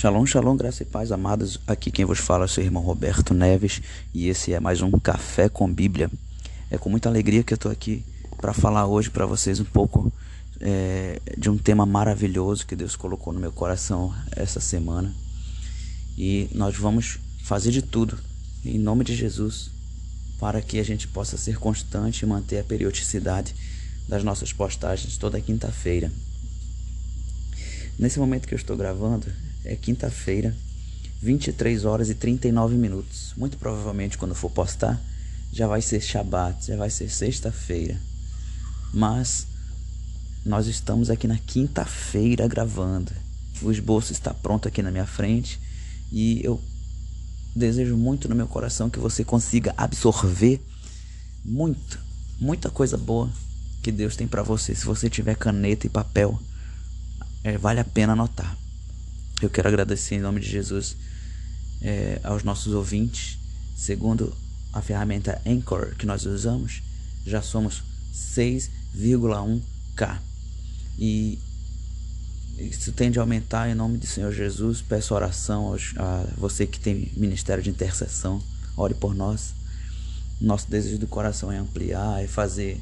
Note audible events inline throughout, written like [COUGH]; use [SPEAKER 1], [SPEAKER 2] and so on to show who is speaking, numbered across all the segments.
[SPEAKER 1] Shalom, shalom, graça e paz, amados. Aqui quem vos fala é o seu irmão Roberto Neves e esse é mais um Café com Bíblia. É com muita alegria que eu estou aqui para falar hoje para vocês um pouco é, de um tema maravilhoso que Deus colocou no meu coração essa semana. E nós vamos fazer de tudo, em nome de Jesus, para que a gente possa ser constante e manter a periodicidade das nossas postagens toda quinta-feira. Nesse momento que eu estou gravando, é quinta-feira, 23 horas e 39 minutos. Muito provavelmente quando for postar, já vai ser Shabat, já vai ser sexta-feira. Mas nós estamos aqui na quinta-feira gravando. O esboço está pronto aqui na minha frente e eu desejo muito no meu coração que você consiga absorver muito, muita coisa boa que Deus tem para você. Se você tiver caneta e papel, é, vale a pena anotar. Eu quero agradecer em nome de Jesus é, aos nossos ouvintes. Segundo a ferramenta Anchor que nós usamos, já somos 6,1k. E isso tende a aumentar em nome do Senhor Jesus. Peço oração a você que tem ministério de intercessão. Ore por nós. Nosso desejo do coração é ampliar, é fazer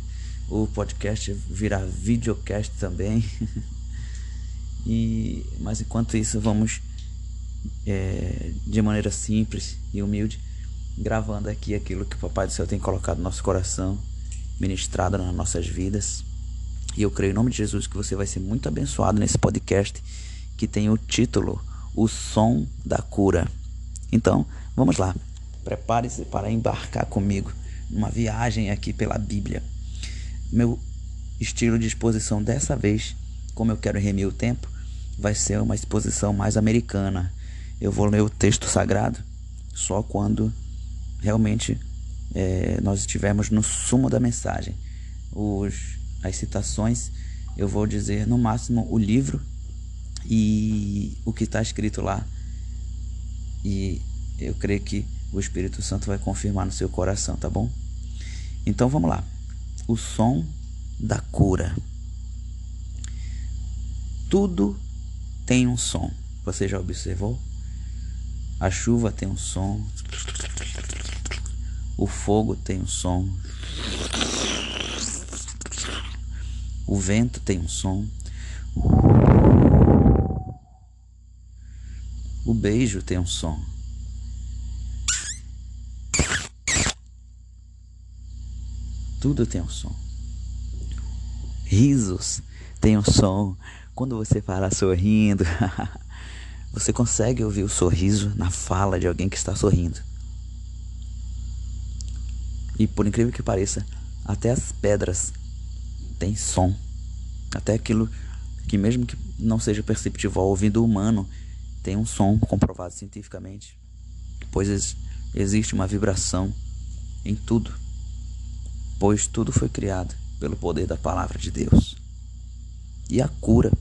[SPEAKER 1] o podcast virar videocast também. [LAUGHS] E, mas enquanto isso, vamos é, de maneira simples e humilde gravando aqui aquilo que o Papai do Céu tem colocado no nosso coração, ministrado nas nossas vidas. E eu creio em nome de Jesus que você vai ser muito abençoado nesse podcast que tem o título O Som da Cura. Então, vamos lá. Prepare-se para embarcar comigo numa viagem aqui pela Bíblia. Meu estilo de exposição dessa vez, como eu quero remir o tempo, vai ser uma exposição mais americana. Eu vou ler o texto sagrado só quando realmente é, nós estivermos no sumo da mensagem. Os, as citações, eu vou dizer no máximo o livro e o que está escrito lá. E eu creio que o Espírito Santo vai confirmar no seu coração, tá bom? Então vamos lá. O som da cura. Tudo tem um som. Você já observou? A chuva tem um som. O fogo tem um som. O vento tem um som. O beijo tem um som. Tudo tem um som. Risos tem um som. Quando você fala sorrindo, [LAUGHS] você consegue ouvir o sorriso na fala de alguém que está sorrindo. E por incrível que pareça, até as pedras têm som. Até aquilo que mesmo que não seja perceptível ao ouvido humano, tem um som comprovado cientificamente. Pois existe uma vibração em tudo. Pois tudo foi criado pelo poder da palavra de Deus. E a cura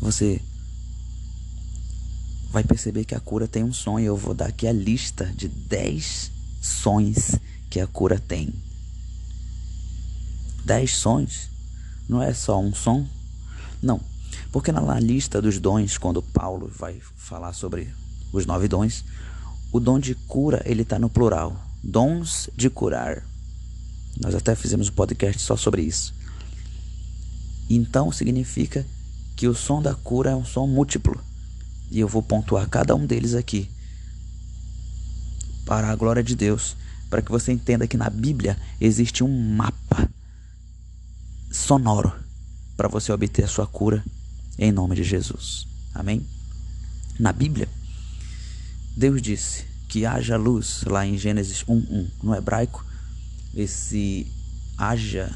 [SPEAKER 1] você vai perceber que a cura tem um. E eu vou dar aqui a lista de 10 sons que a cura tem. 10 sons não é só um som? Não. Porque na lista dos dons, quando Paulo vai falar sobre os nove dons, o dom de cura ele está no plural. Dons de curar. Nós até fizemos um podcast só sobre isso. Então significa que o som da cura é um som múltiplo. E eu vou pontuar cada um deles aqui. Para a glória de Deus. Para que você entenda que na Bíblia existe um mapa sonoro para você obter a sua cura em nome de Jesus. Amém? Na Bíblia, Deus disse que haja luz lá em Gênesis 1:1. No hebraico, esse haja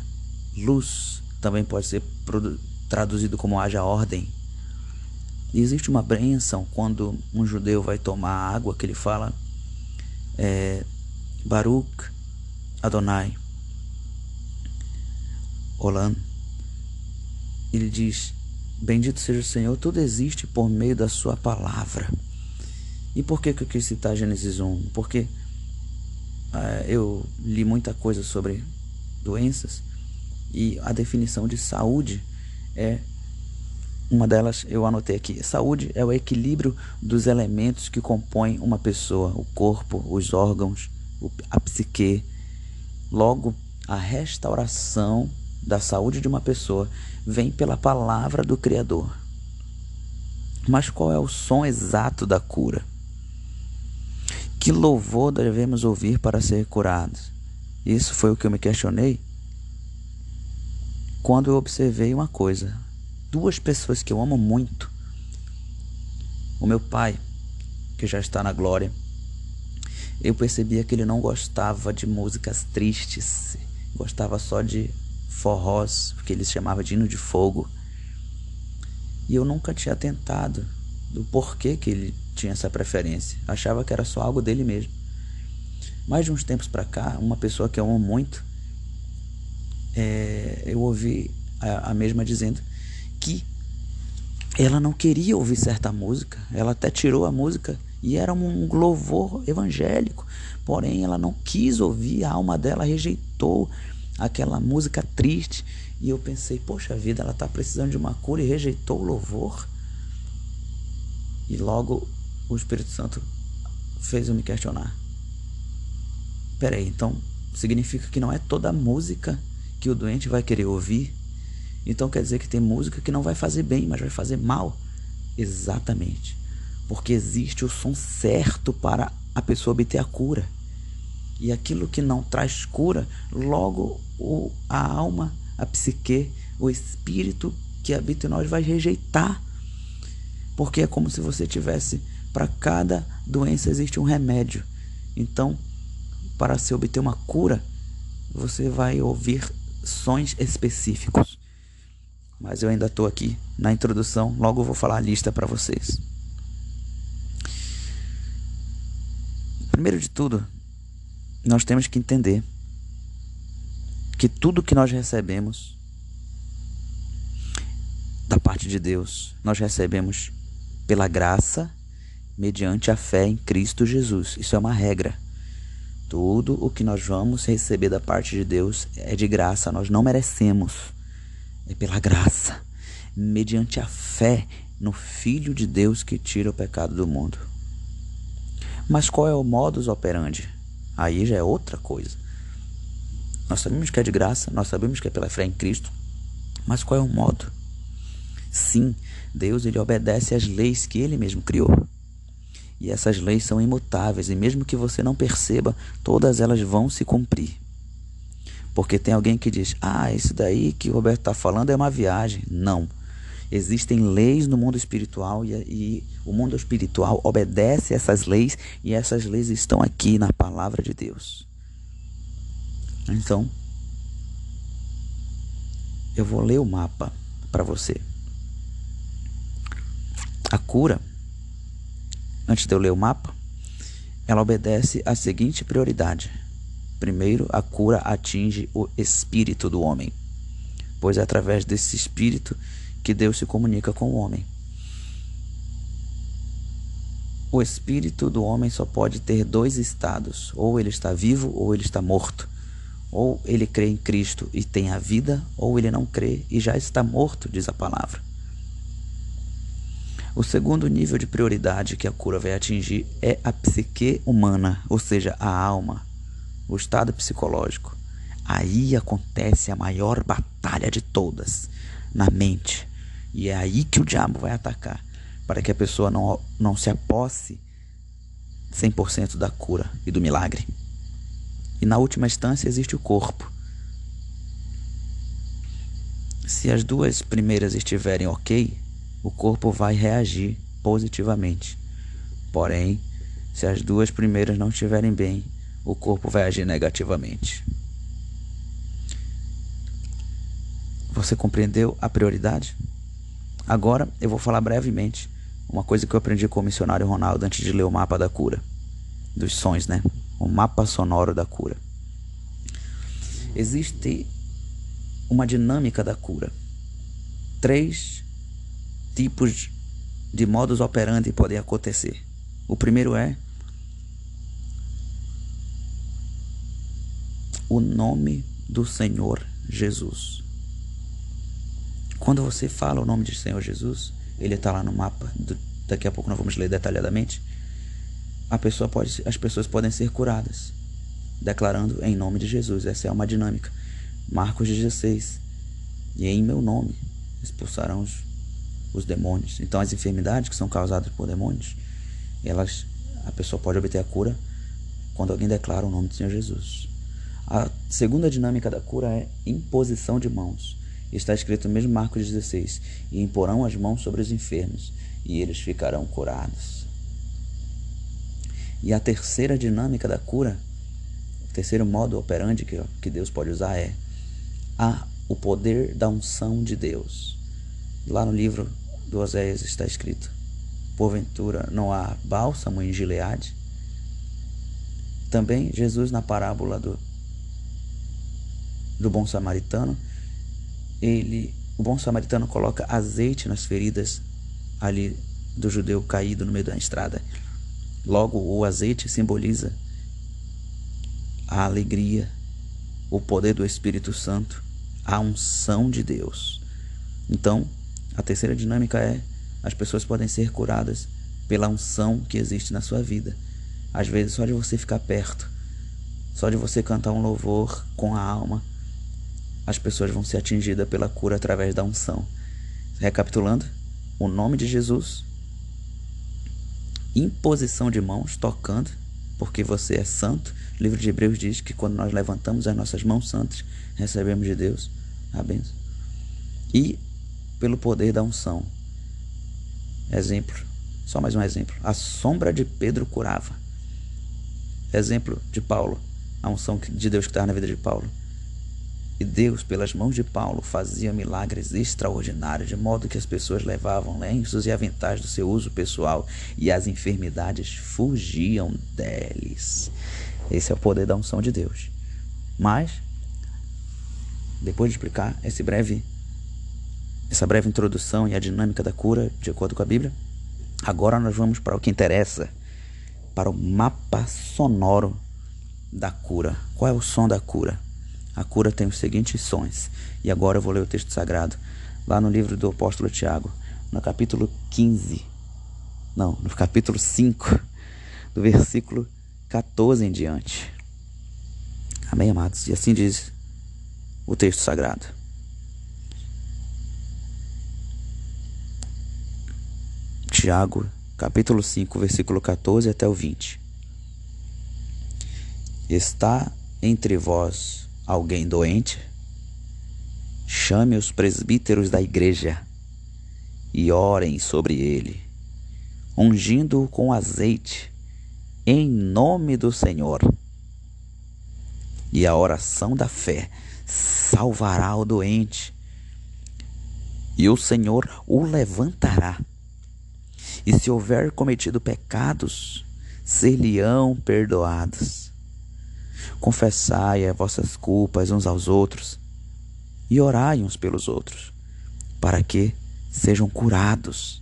[SPEAKER 1] luz também pode ser traduzido como haja ordem. E existe uma bênção quando um judeu vai tomar água que ele fala é, Baruch Adonai Olam. Ele diz: Bendito seja o Senhor, tudo existe por meio da Sua palavra. E por que, que eu quis citar Gênesis 1? Porque é, eu li muita coisa sobre doenças e a definição de saúde é Uma delas eu anotei aqui. Saúde é o equilíbrio dos elementos que compõem uma pessoa: o corpo, os órgãos, a psique. Logo, a restauração da saúde de uma pessoa vem pela palavra do Criador. Mas qual é o som exato da cura? Que louvor devemos ouvir para ser curados? Isso foi o que eu me questionei quando eu observei uma coisa duas pessoas que eu amo muito. O meu pai, que já está na glória, eu percebia que ele não gostava de músicas tristes, gostava só de forrós, que ele chamava de hino de fogo. E eu nunca tinha tentado do porquê que ele tinha essa preferência. Achava que era só algo dele mesmo. Mais de uns tempos para cá, uma pessoa que eu amo muito, é, eu ouvi a, a mesma dizendo que ela não queria ouvir certa música, ela até tirou a música e era um louvor evangélico, porém ela não quis ouvir, a alma dela rejeitou aquela música triste. E eu pensei, poxa vida, ela está precisando de uma cura e rejeitou o louvor. E logo o Espírito Santo fez eu me questionar. Peraí, então significa que não é toda música que o doente vai querer ouvir? Então quer dizer que tem música que não vai fazer bem, mas vai fazer mal. Exatamente. Porque existe o som certo para a pessoa obter a cura. E aquilo que não traz cura, logo o, a alma, a psique, o espírito que habita em nós vai rejeitar. Porque é como se você tivesse, para cada doença existe um remédio. Então, para se obter uma cura, você vai ouvir sons específicos mas eu ainda estou aqui na introdução, logo eu vou falar a lista para vocês. Primeiro de tudo, nós temos que entender que tudo que nós recebemos da parte de Deus, nós recebemos pela graça, mediante a fé em Cristo Jesus. Isso é uma regra. Tudo o que nós vamos receber da parte de Deus é de graça, nós não merecemos é pela graça, mediante a fé no Filho de Deus que tira o pecado do mundo. Mas qual é o modus operandi? Aí já é outra coisa. Nós sabemos que é de graça, nós sabemos que é pela fé em Cristo, mas qual é o modo? Sim, Deus ele obedece às leis que ele mesmo criou. E essas leis são imutáveis, e mesmo que você não perceba, todas elas vão se cumprir. Porque tem alguém que diz: ah, isso daí que o Roberto está falando é uma viagem. Não. Existem leis no mundo espiritual e, e o mundo espiritual obedece essas leis e essas leis estão aqui na palavra de Deus. Então, eu vou ler o mapa para você. A cura, antes de eu ler o mapa, ela obedece à seguinte prioridade: Primeiro, a cura atinge o espírito do homem, pois é através desse espírito que Deus se comunica com o homem. O espírito do homem só pode ter dois estados: ou ele está vivo ou ele está morto. Ou ele crê em Cristo e tem a vida, ou ele não crê e já está morto, diz a palavra. O segundo nível de prioridade que a cura vai atingir é a psique humana, ou seja, a alma, o estado psicológico. Aí acontece a maior batalha de todas, na mente. E é aí que o diabo vai atacar, para que a pessoa não, não se aposse 100% da cura e do milagre. E na última instância existe o corpo. Se as duas primeiras estiverem ok, o corpo vai reagir positivamente. Porém, se as duas primeiras não estiverem bem, o corpo vai agir negativamente. Você compreendeu a prioridade? Agora eu vou falar brevemente uma coisa que eu aprendi com o missionário Ronaldo antes de ler o mapa da cura, dos sons, né? O mapa sonoro da cura. Existe uma dinâmica da cura. Três tipos de modus operandi podem acontecer. O primeiro é o nome do Senhor Jesus. Quando você fala o nome de Senhor Jesus, ele está lá no mapa, daqui a pouco nós vamos ler detalhadamente. A pessoa pode, as pessoas podem ser curadas, declarando em nome de Jesus. Essa é uma dinâmica. Marcos 16. E em meu nome expulsarão os, os demônios. Então as enfermidades que são causadas por demônios, elas a pessoa pode obter a cura quando alguém declara o nome do Senhor Jesus. A segunda dinâmica da cura é imposição de mãos. Está escrito no mesmo Marcos 16: E imporão as mãos sobre os enfermos, e eles ficarão curados. E a terceira dinâmica da cura, o terceiro modo operante que, que Deus pode usar é a, o poder da unção de Deus. Lá no livro do Oséias está escrito: Porventura não há bálsamo em Gileade? Também Jesus, na parábola do, do bom samaritano, ele, o bom samaritano coloca azeite nas feridas ali do judeu caído no meio da estrada. Logo, o azeite simboliza a alegria, o poder do Espírito Santo, a unção de Deus. Então, a terceira dinâmica é as pessoas podem ser curadas pela unção que existe na sua vida. Às vezes, só de você ficar perto, só de você cantar um louvor com a alma, as pessoas vão ser atingidas pela cura através da unção. Recapitulando, o nome de Jesus, imposição de mãos, tocando, porque você é santo. O livro de Hebreus diz que quando nós levantamos as nossas mãos santas, recebemos de Deus a bênção. E pelo poder da unção. Exemplo, só mais um exemplo. A sombra de Pedro curava. Exemplo de Paulo, a unção de Deus que estava na vida de Paulo. E Deus, pelas mãos de Paulo, fazia milagres extraordinários, de modo que as pessoas levavam lenços e aventais do seu uso pessoal e as enfermidades fugiam deles. Esse é o poder da unção de Deus. Mas, depois de explicar esse breve, essa breve introdução e a dinâmica da cura, de acordo com a Bíblia, agora nós vamos para o que interessa, para o mapa sonoro da cura. Qual é o som da cura? A cura tem os seguintes sons. E agora eu vou ler o texto sagrado, lá no livro do apóstolo Tiago, no capítulo 15. Não, no capítulo 5, do versículo 14 em diante. Amém, amados? E assim diz o texto sagrado. Tiago, capítulo 5, versículo 14 até o 20. Está entre vós alguém doente, chame os presbíteros da igreja e orem sobre ele, ungindo-o com azeite, em nome do Senhor. E a oração da fé salvará o doente, e o Senhor o levantará. E se houver cometido pecados, ser-lhe-ão perdoados. Confessai as vossas culpas uns aos outros e orai uns pelos outros, para que sejam curados.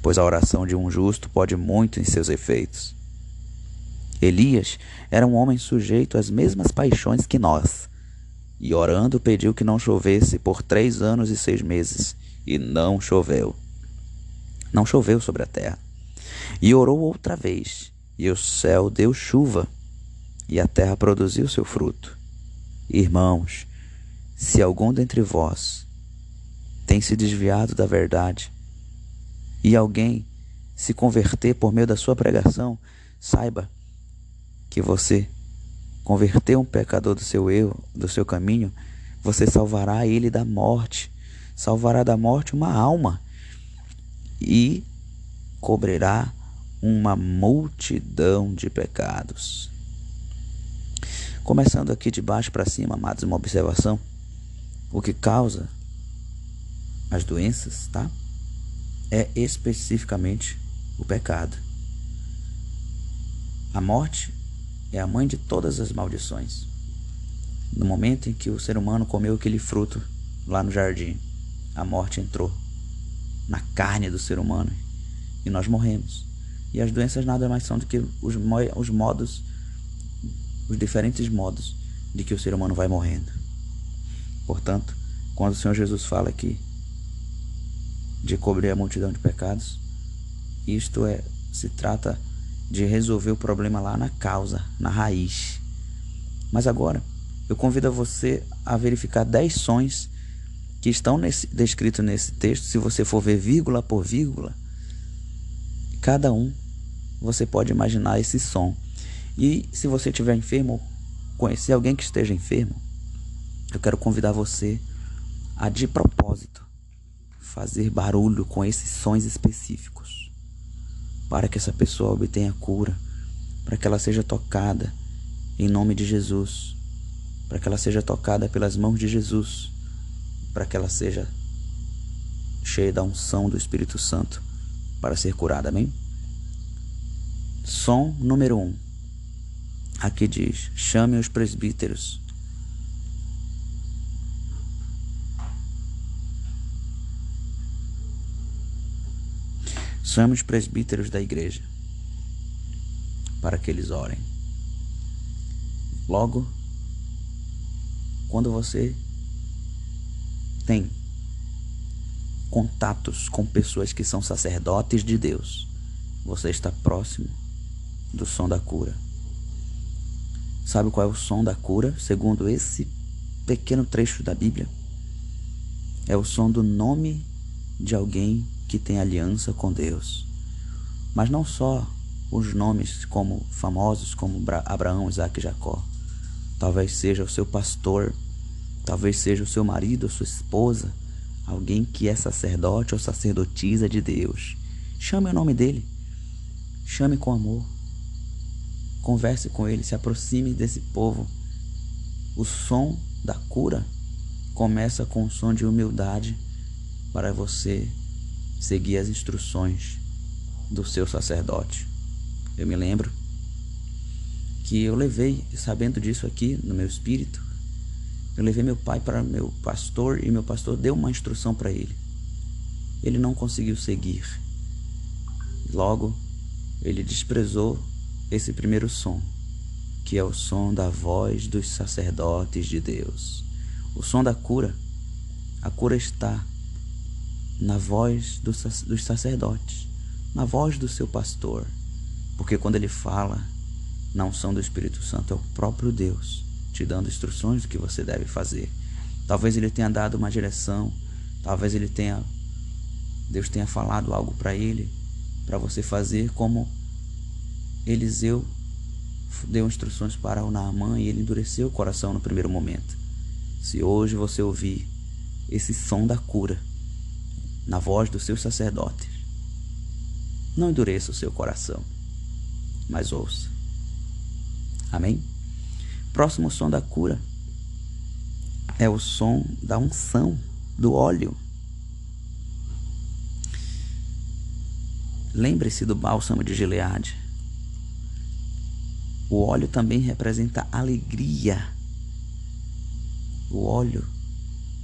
[SPEAKER 1] Pois a oração de um justo pode muito em seus efeitos. Elias era um homem sujeito às mesmas paixões que nós, e orando pediu que não chovesse por três anos e seis meses, e não choveu. Não choveu sobre a terra. E orou outra vez, e o céu deu chuva, e a terra produziu seu fruto. Irmãos, se algum dentre vós tem se desviado da verdade, e alguém se converter por meio da sua pregação, saiba que você converteu um pecador do seu erro, do seu caminho, você salvará ele da morte, salvará da morte uma alma e cobrirá uma multidão de pecados. Começando aqui de baixo para cima, amados, uma observação. O que causa as doenças, tá? É especificamente o pecado. A morte é a mãe de todas as maldições. No momento em que o ser humano comeu aquele fruto lá no jardim, a morte entrou na carne do ser humano e nós morremos. E as doenças nada mais são do que os, os modos os diferentes modos de que o ser humano vai morrendo. Portanto, quando o Senhor Jesus fala aqui de cobrir a multidão de pecados, isto é, se trata de resolver o problema lá na causa, na raiz. Mas agora, eu convido a você a verificar 10 sons que estão nesse, descritos nesse texto. Se você for ver vírgula por vírgula, cada um você pode imaginar esse som. E se você estiver enfermo, conhecer alguém que esteja enfermo, eu quero convidar você a de propósito fazer barulho com esses sons específicos, para que essa pessoa obtenha cura, para que ela seja tocada em nome de Jesus, para que ela seja tocada pelas mãos de Jesus, para que ela seja cheia da unção do Espírito Santo para ser curada, amém? Som número um. Aqui diz: chame os presbíteros Chame os presbíteros da igreja para que eles orem. Logo, quando você tem contatos com pessoas que são sacerdotes de Deus, você está próximo do som da cura. Sabe qual é o som da cura, segundo esse pequeno trecho da Bíblia? É o som do nome de alguém que tem aliança com Deus. Mas não só os nomes como famosos como Abraão, Isaac e Jacó. Talvez seja o seu pastor, talvez seja o seu marido ou sua esposa, alguém que é sacerdote ou sacerdotisa de Deus. Chame o nome dele. Chame com amor. Converse com ele, se aproxime desse povo. O som da cura começa com um som de humildade para você seguir as instruções do seu sacerdote. Eu me lembro que eu levei, sabendo disso aqui no meu espírito, eu levei meu pai para meu pastor e meu pastor deu uma instrução para ele. Ele não conseguiu seguir. Logo, ele desprezou esse primeiro som, que é o som da voz dos sacerdotes de Deus. O som da cura. A cura está na voz dos sacerdotes, na voz do seu pastor, porque quando ele fala, não são do Espírito Santo, é o próprio Deus te dando instruções do que você deve fazer. Talvez ele tenha dado uma direção, talvez ele tenha Deus tenha falado algo para ele, para você fazer como Eliseu deu instruções para o Naamã e ele endureceu o coração no primeiro momento. Se hoje você ouvir esse som da cura, na voz dos seus sacerdotes. Não endureça o seu coração, mas ouça. Amém? Próximo som da cura é o som da unção, do óleo. Lembre-se do bálsamo de Gileade. O óleo também representa alegria. O óleo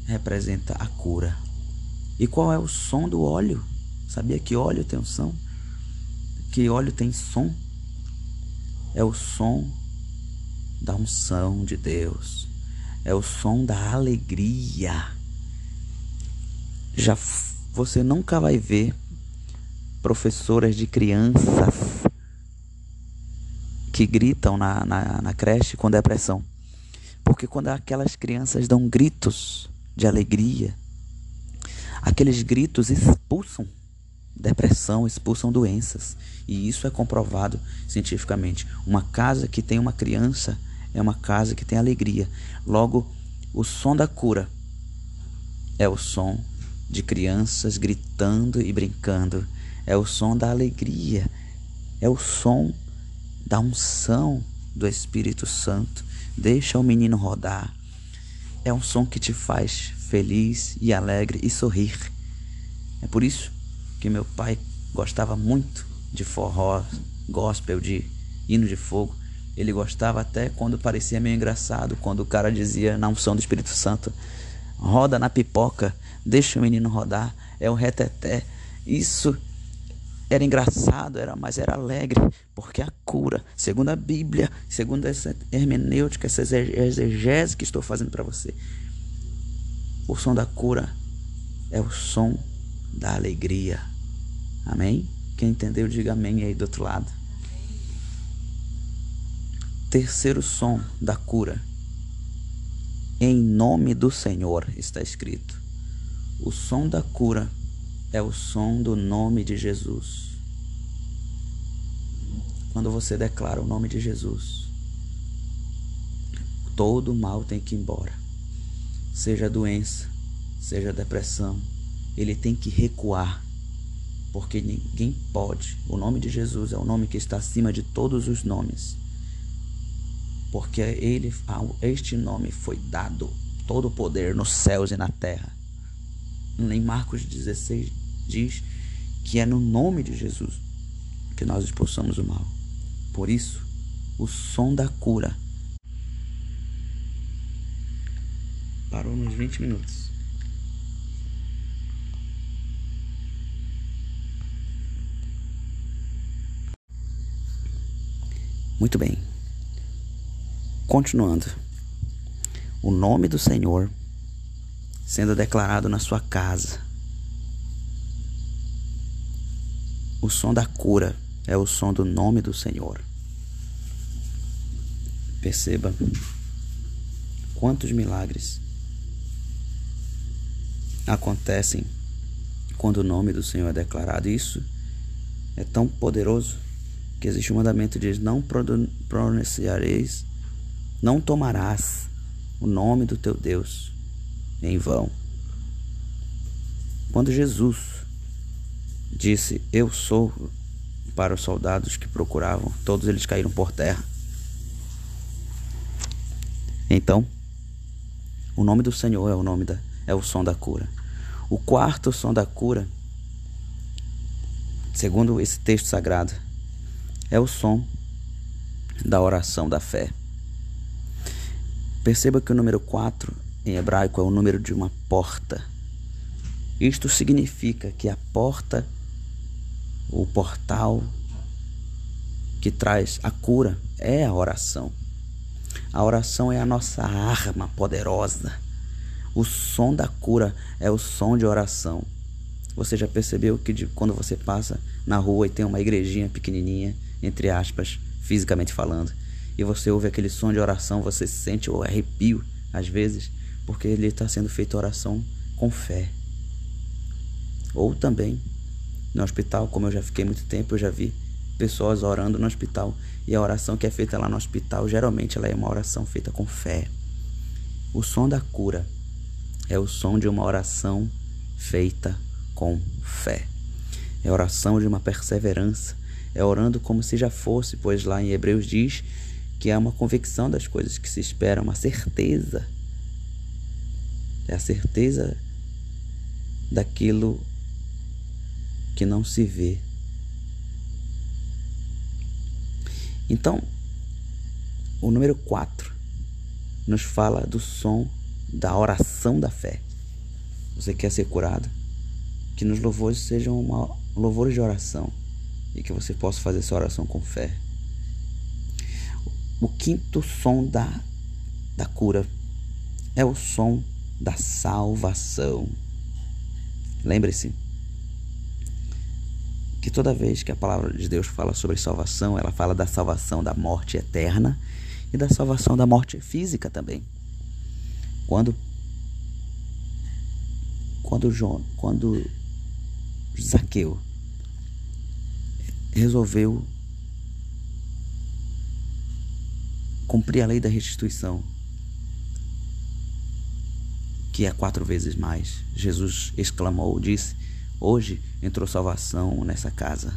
[SPEAKER 1] representa a cura. E qual é o som do óleo? Sabia que óleo tem um som? Que óleo tem som? É o som da unção de Deus. É o som da alegria. Já você nunca vai ver professoras de crianças que gritam na, na, na creche com depressão. Porque quando aquelas crianças dão gritos de alegria, Aqueles gritos expulsam depressão, expulsam doenças. E isso é comprovado cientificamente. Uma casa que tem uma criança é uma casa que tem alegria. Logo, o som da cura é o som de crianças gritando e brincando. É o som da alegria. É o som da unção do Espírito Santo. Deixa o menino rodar. É um som que te faz feliz e alegre e sorrir. É por isso que meu pai gostava muito de forró, gospel, de hino de fogo. Ele gostava até quando parecia meio engraçado, quando o cara dizia na unção do Espírito Santo: roda na pipoca, deixa o menino rodar, é o reteté. Isso era engraçado, era, mas era alegre, porque a cura, segundo a Bíblia, segundo essa hermenêutica, essa exegese que estou fazendo para você, O som da cura é o som da alegria. Amém? Quem entendeu, diga amém aí do outro lado. Terceiro som da cura. Em nome do Senhor está escrito. O som da cura é o som do nome de Jesus. Quando você declara o nome de Jesus, todo mal tem que ir embora. Seja doença, seja depressão, ele tem que recuar. Porque ninguém pode. O nome de Jesus é o nome que está acima de todos os nomes. Porque ele, este nome foi dado todo o poder nos céus e na terra. Em Marcos 16 diz que é no nome de Jesus que nós expulsamos o mal. Por isso, o som da cura parou nos 20 minutos. Muito bem. Continuando. O nome do Senhor sendo declarado na sua casa. O som da cura é o som do nome do Senhor. Perceba quantos milagres acontecem quando o nome do Senhor é declarado. Isso é tão poderoso que existe um mandamento que diz: Não pronunciareis, não tomarás o nome do teu Deus em vão. Quando Jesus disse: Eu sou para os soldados que procuravam, todos eles caíram por terra. Então, o nome do Senhor é o nome da é o som da cura. O quarto som da cura, segundo esse texto sagrado, é o som da oração da fé. Perceba que o número 4 em hebraico é o número de uma porta. Isto significa que a porta, o portal que traz a cura é a oração. A oração é a nossa arma poderosa. O som da cura é o som de oração. Você já percebeu que de, quando você passa na rua e tem uma igrejinha pequenininha, entre aspas, fisicamente falando, e você ouve aquele som de oração, você sente o arrepio às vezes, porque ele está sendo feita oração com fé. Ou também no hospital, como eu já fiquei muito tempo, eu já vi pessoas orando no hospital e a oração que é feita lá no hospital, geralmente ela é uma oração feita com fé. O som da cura é o som de uma oração feita com fé. É oração de uma perseverança. É orando como se já fosse, pois lá em Hebreus diz que é uma convicção das coisas que se esperam, uma certeza é a certeza daquilo que não se vê. Então, o número 4 nos fala do som da oração da fé. Você quer ser curado? Que nos louvores sejam uma louvores de oração e que você possa fazer essa oração com fé. O quinto som da, da cura é o som da salvação. Lembre-se que toda vez que a palavra de Deus fala sobre salvação, ela fala da salvação da morte eterna e da salvação da morte física também. Quando quando João, quando Zaqueu resolveu cumprir a lei da restituição, que é quatro vezes mais. Jesus exclamou, disse: Hoje entrou salvação nessa casa.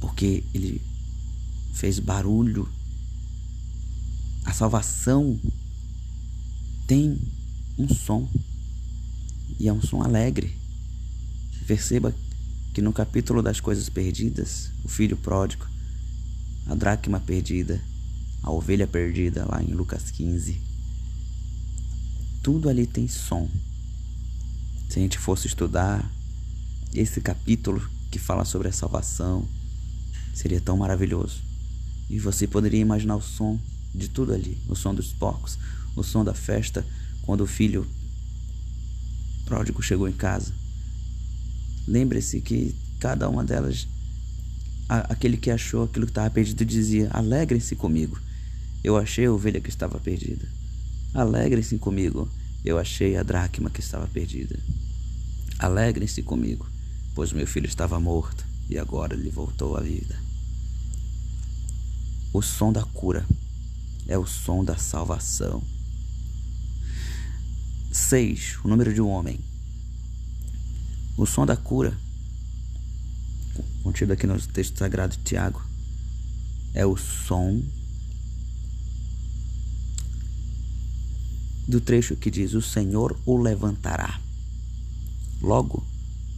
[SPEAKER 1] Porque ele fez barulho. A salvação tem um som. E é um som alegre. Perceba que no capítulo das coisas perdidas, o filho pródigo, a dracma perdida, a ovelha perdida, lá em Lucas 15, tudo ali tem som. Se a gente fosse estudar esse capítulo que fala sobre a salvação, seria tão maravilhoso. E você poderia imaginar o som de tudo ali: o som dos porcos, o som da festa, quando o filho pródigo chegou em casa. Lembre-se que cada uma delas, aquele que achou aquilo que estava perdido dizia: Alegrem-se comigo, eu achei a ovelha que estava perdida. Alegrem-se comigo, eu achei a dracma que estava perdida. Alegrem-se comigo, pois meu filho estava morto e agora ele voltou à vida. O som da cura é o som da salvação. 6. O número de um homem. O som da cura, contido aqui no texto sagrado de Tiago, é o som do trecho que diz: O Senhor o levantará. Logo,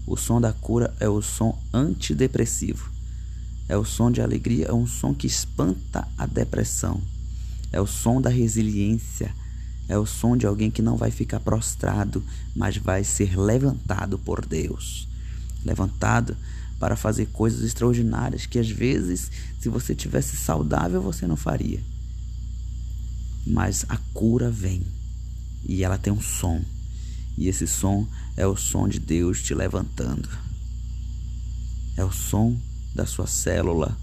[SPEAKER 1] o som da cura é o som antidepressivo. É o som de alegria, é um som que espanta a depressão. É o som da resiliência é o som de alguém que não vai ficar prostrado, mas vai ser levantado por Deus. Levantado para fazer coisas extraordinárias que às vezes, se você tivesse saudável, você não faria. Mas a cura vem e ela tem um som. E esse som é o som de Deus te levantando. É o som da sua célula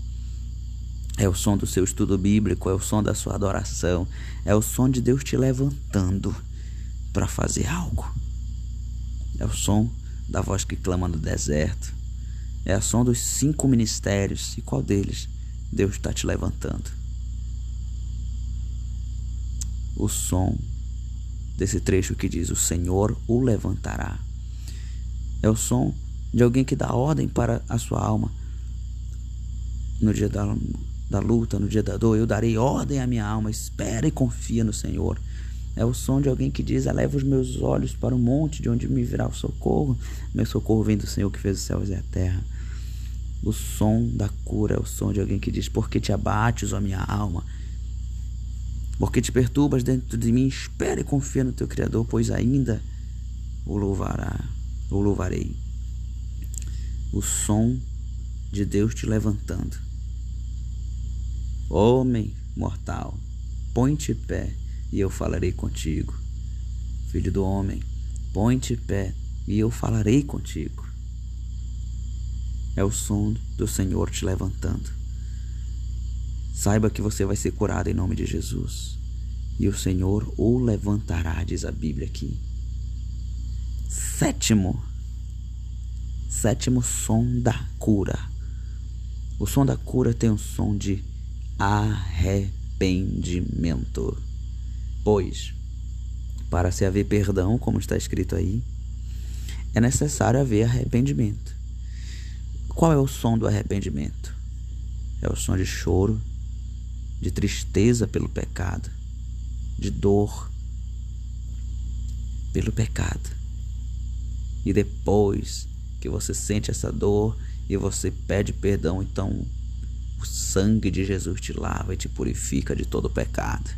[SPEAKER 1] é o som do seu estudo bíblico, é o som da sua adoração, é o som de Deus te levantando para fazer algo. É o som da voz que clama no deserto. É o som dos cinco ministérios. E qual deles Deus está te levantando? O som desse trecho que diz: O Senhor o levantará. É o som de alguém que dá ordem para a sua alma no dia da da luta, no dia da dor, eu darei ordem à minha alma, espera e confia no Senhor. É o som de alguém que diz: Eleva os meus olhos para o monte de onde me virá o socorro. Meu socorro vem do Senhor que fez os céus e a terra. O som da cura é o som de alguém que diz: Por que te abates, ó minha alma? Por que te perturbas dentro de mim? Espera e confia no teu Criador, pois ainda o louvará, o louvarei. O som de Deus te levantando Homem mortal, põe-te pé e eu falarei contigo. Filho do homem, põe-te pé e eu falarei contigo. É o som do Senhor te levantando. Saiba que você vai ser curado em nome de Jesus. E o Senhor o levantará, diz a Bíblia aqui. Sétimo, sétimo som da cura. O som da cura tem um som de arrependimento. Pois, para se haver perdão, como está escrito aí, é necessário haver arrependimento. Qual é o som do arrependimento? É o som de choro, de tristeza pelo pecado, de dor pelo pecado. E depois que você sente essa dor e você pede perdão, então o sangue de Jesus te lava e te purifica de todo pecado.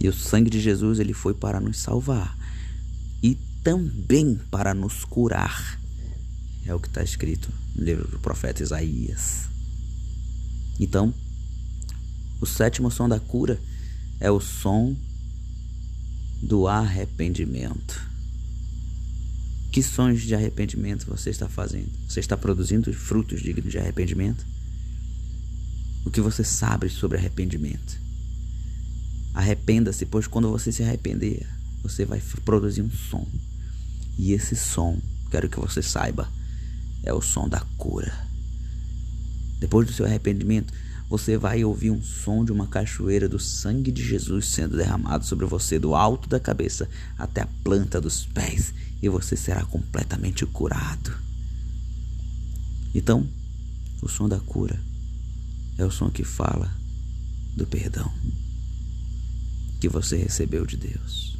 [SPEAKER 1] E o sangue de Jesus ele foi para nos salvar e também para nos curar. É o que está escrito no livro do profeta Isaías. Então, o sétimo som da cura é o som do arrependimento. Que sons de arrependimento você está fazendo? Você está produzindo frutos dignos de arrependimento? o que você sabe sobre arrependimento. Arrependa-se, pois quando você se arrepender, você vai produzir um som. E esse som, quero que você saiba, é o som da cura. Depois do seu arrependimento, você vai ouvir um som de uma cachoeira do sangue de Jesus sendo derramado sobre você, do alto da cabeça até a planta dos pés, e você será completamente curado. Então, o som da cura é o som que fala do perdão que você recebeu de Deus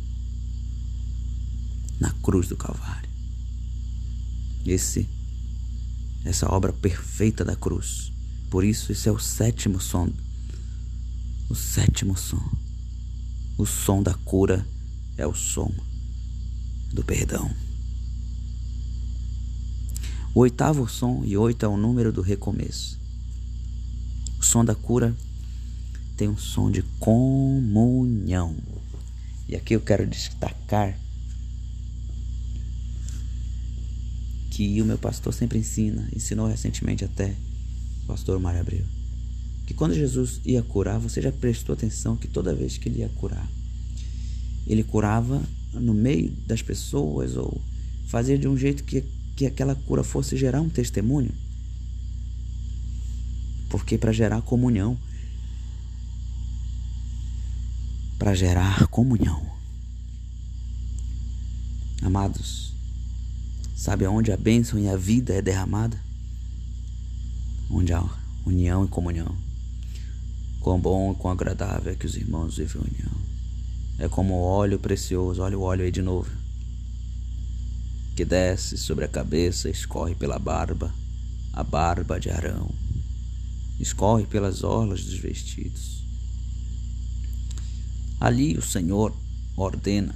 [SPEAKER 1] na cruz do Calvário. Esse essa obra perfeita da cruz. Por isso esse é o sétimo som. O sétimo som. O som da cura é o som do perdão. O oitavo som, e oito é o número do recomeço. O som da cura tem um som de comunhão. E aqui eu quero destacar que o meu pastor sempre ensina, ensinou recentemente até, o pastor Mário Abreu, que quando Jesus ia curar, você já prestou atenção que toda vez que ele ia curar, ele curava no meio das pessoas ou fazia de um jeito que, que aquela cura fosse gerar um testemunho? Porque para gerar comunhão, para gerar comunhão. Amados, sabe aonde a bênção e a vida é derramada? Onde há união e comunhão. Quão bom e quão agradável é que os irmãos vivem união. É como óleo precioso, olha o óleo aí de novo, que desce sobre a cabeça, escorre pela barba, a barba de Arão, escorre pelas orlas dos vestidos Ali o Senhor ordena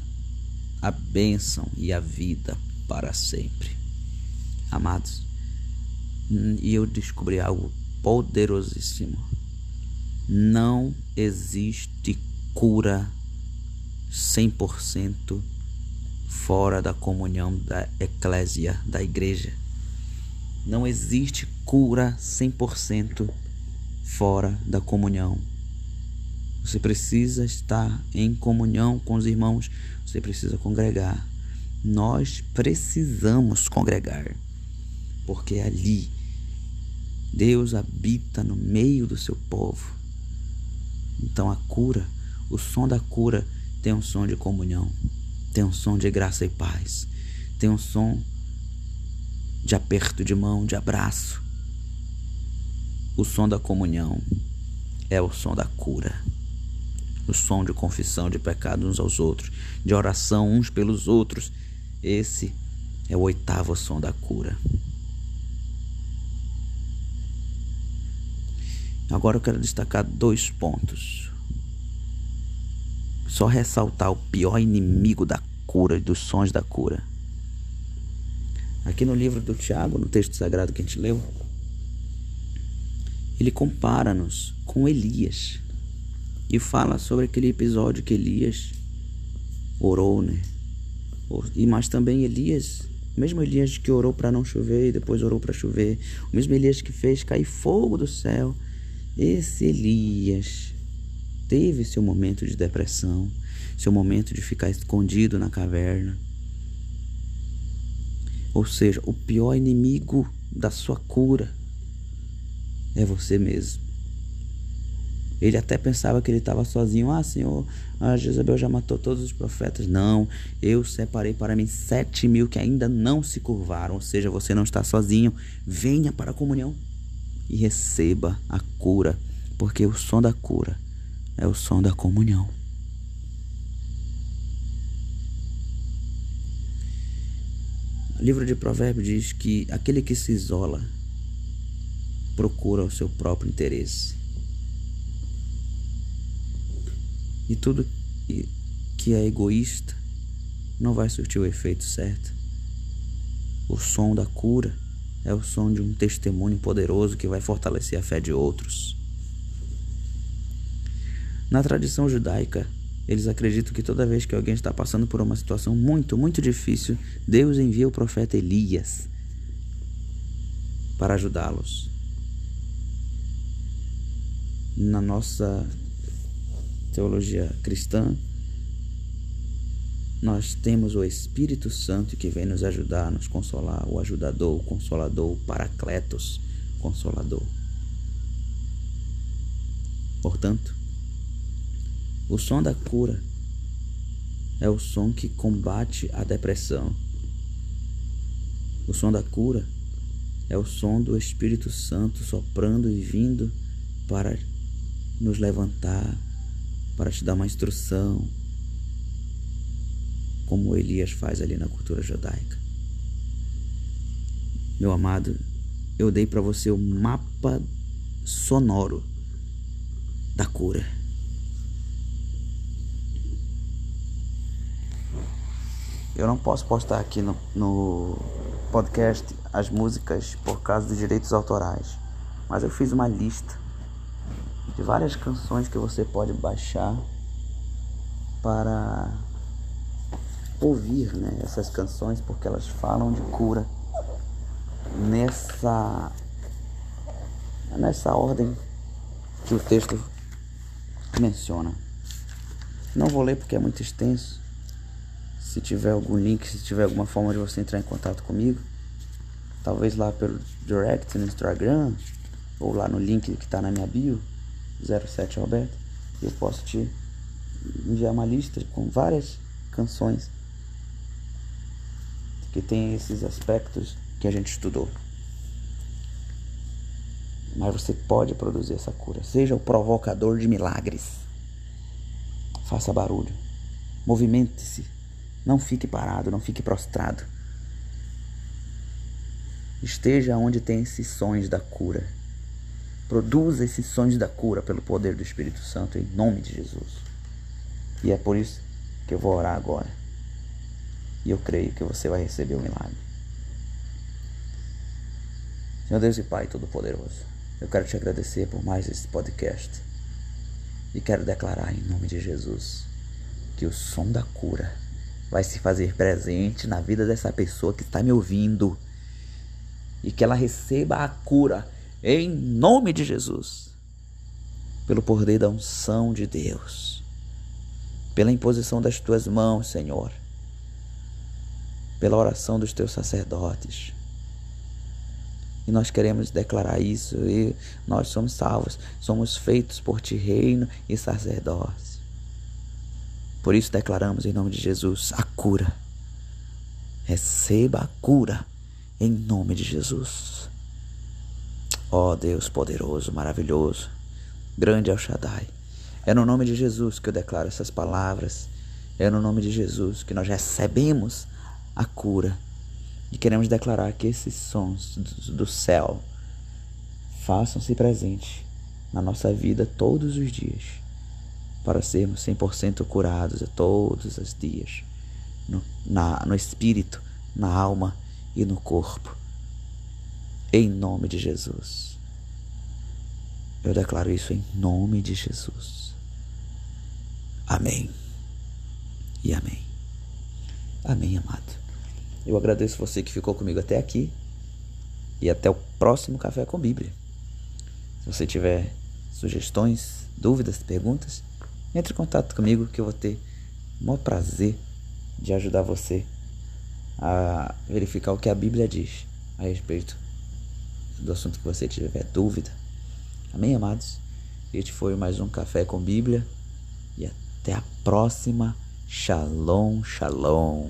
[SPEAKER 1] a bênção e a vida para sempre. Amados, e eu descobri algo poderosíssimo. Não existe cura 100% fora da comunhão da eclésia, da igreja. Não existe cura 100% fora da comunhão você precisa estar em comunhão com os irmãos, você precisa congregar. Nós precisamos congregar, porque ali Deus habita no meio do seu povo. Então a cura, o som da cura tem um som de comunhão, tem um som de graça e paz, tem um som de aperto de mão, de abraço. O som da comunhão é o som da cura o som de confissão de pecado uns aos outros, de oração uns pelos outros. Esse é o oitavo som da cura. Agora eu quero destacar dois pontos. Só ressaltar o pior inimigo da cura e dos sons da cura. Aqui no livro do Tiago, no texto sagrado que a gente leu, ele compara-nos com Elias e fala sobre aquele episódio que Elias orou, né? E mas também Elias, mesmo Elias que orou para não chover e depois orou para chover, o mesmo Elias que fez cair fogo do céu, esse Elias teve seu momento de depressão, seu momento de ficar escondido na caverna. Ou seja, o pior inimigo da sua cura é você mesmo. Ele até pensava que ele estava sozinho. Ah, Senhor, a Jezabel já matou todos os profetas. Não, eu separei para mim sete mil que ainda não se curvaram. Ou seja, você não está sozinho. Venha para a comunhão e receba a cura, porque o som da cura é o som da comunhão. O livro de Provérbios diz que aquele que se isola procura o seu próprio interesse. E tudo que é egoísta não vai surtir o efeito certo. O som da cura é o som de um testemunho poderoso que vai fortalecer a fé de outros. Na tradição judaica, eles acreditam que toda vez que alguém está passando por uma situação muito, muito difícil, Deus envia o profeta Elias para ajudá-los. Na nossa teologia cristã, nós temos o Espírito Santo que vem nos ajudar, nos consolar, o ajudador, o consolador, o paracletos, consolador. Portanto, o som da cura é o som que combate a depressão. O som da cura é o som do Espírito Santo soprando e vindo para nos levantar, para te dar uma instrução, como Elias faz ali na cultura judaica. Meu amado, eu dei para você o mapa sonoro da cura. Eu não posso postar aqui no, no podcast as músicas por causa dos direitos autorais, mas eu fiz uma lista de várias canções que você pode baixar para ouvir né, essas canções, porque elas falam de cura nessa, nessa ordem que o texto menciona. Não vou ler porque é muito extenso. Se tiver algum link, se tiver alguma forma de você entrar em contato comigo, talvez lá pelo direct no Instagram ou lá no link que está na minha bio, 07 Roberto, eu posso te enviar uma lista com várias canções que tem esses aspectos que a gente estudou. Mas você pode produzir essa cura. Seja o provocador de milagres. Faça barulho. Movimente-se. Não fique parado, não fique prostrado. Esteja onde tem esses sonhos da cura. Produza esses sonhos da cura pelo poder do Espírito Santo em nome de Jesus. E é por isso que eu vou orar agora. E eu creio que você vai receber o milagre. Senhor Deus e Pai Todo-Poderoso, eu quero te agradecer por mais esse podcast. E quero declarar em nome de Jesus que o som da cura vai se fazer presente na vida dessa pessoa que está me ouvindo. E que ela receba a cura em nome de Jesus. Pelo poder da unção de Deus. Pela imposição das tuas mãos, Senhor pela oração dos teus sacerdotes. E nós queremos declarar isso, e nós somos salvos, somos feitos por ti, reino e sacerdócio. Por isso declaramos em nome de Jesus a cura. Receba a cura em nome de Jesus. Ó oh, Deus poderoso, maravilhoso, grande o Shaddai. É no nome de Jesus que eu declaro essas palavras. É no nome de Jesus que nós recebemos a cura. E queremos declarar que esses sons do céu façam-se presente na nossa vida todos os dias, para sermos 100% curados a todos os dias, no, na, no espírito, na alma e no corpo. Em nome de Jesus. Eu declaro isso em nome de Jesus. Amém. E amém. Amém, amado. Eu agradeço você que ficou comigo até aqui. E até o próximo Café com Bíblia. Se você tiver sugestões, dúvidas, perguntas, entre em contato comigo que eu vou ter o maior prazer de ajudar você a verificar o que a Bíblia diz a respeito do assunto que você tiver dúvida. Amém, amados? Este foi mais um Café com Bíblia e até a próxima. Shalom, shalom.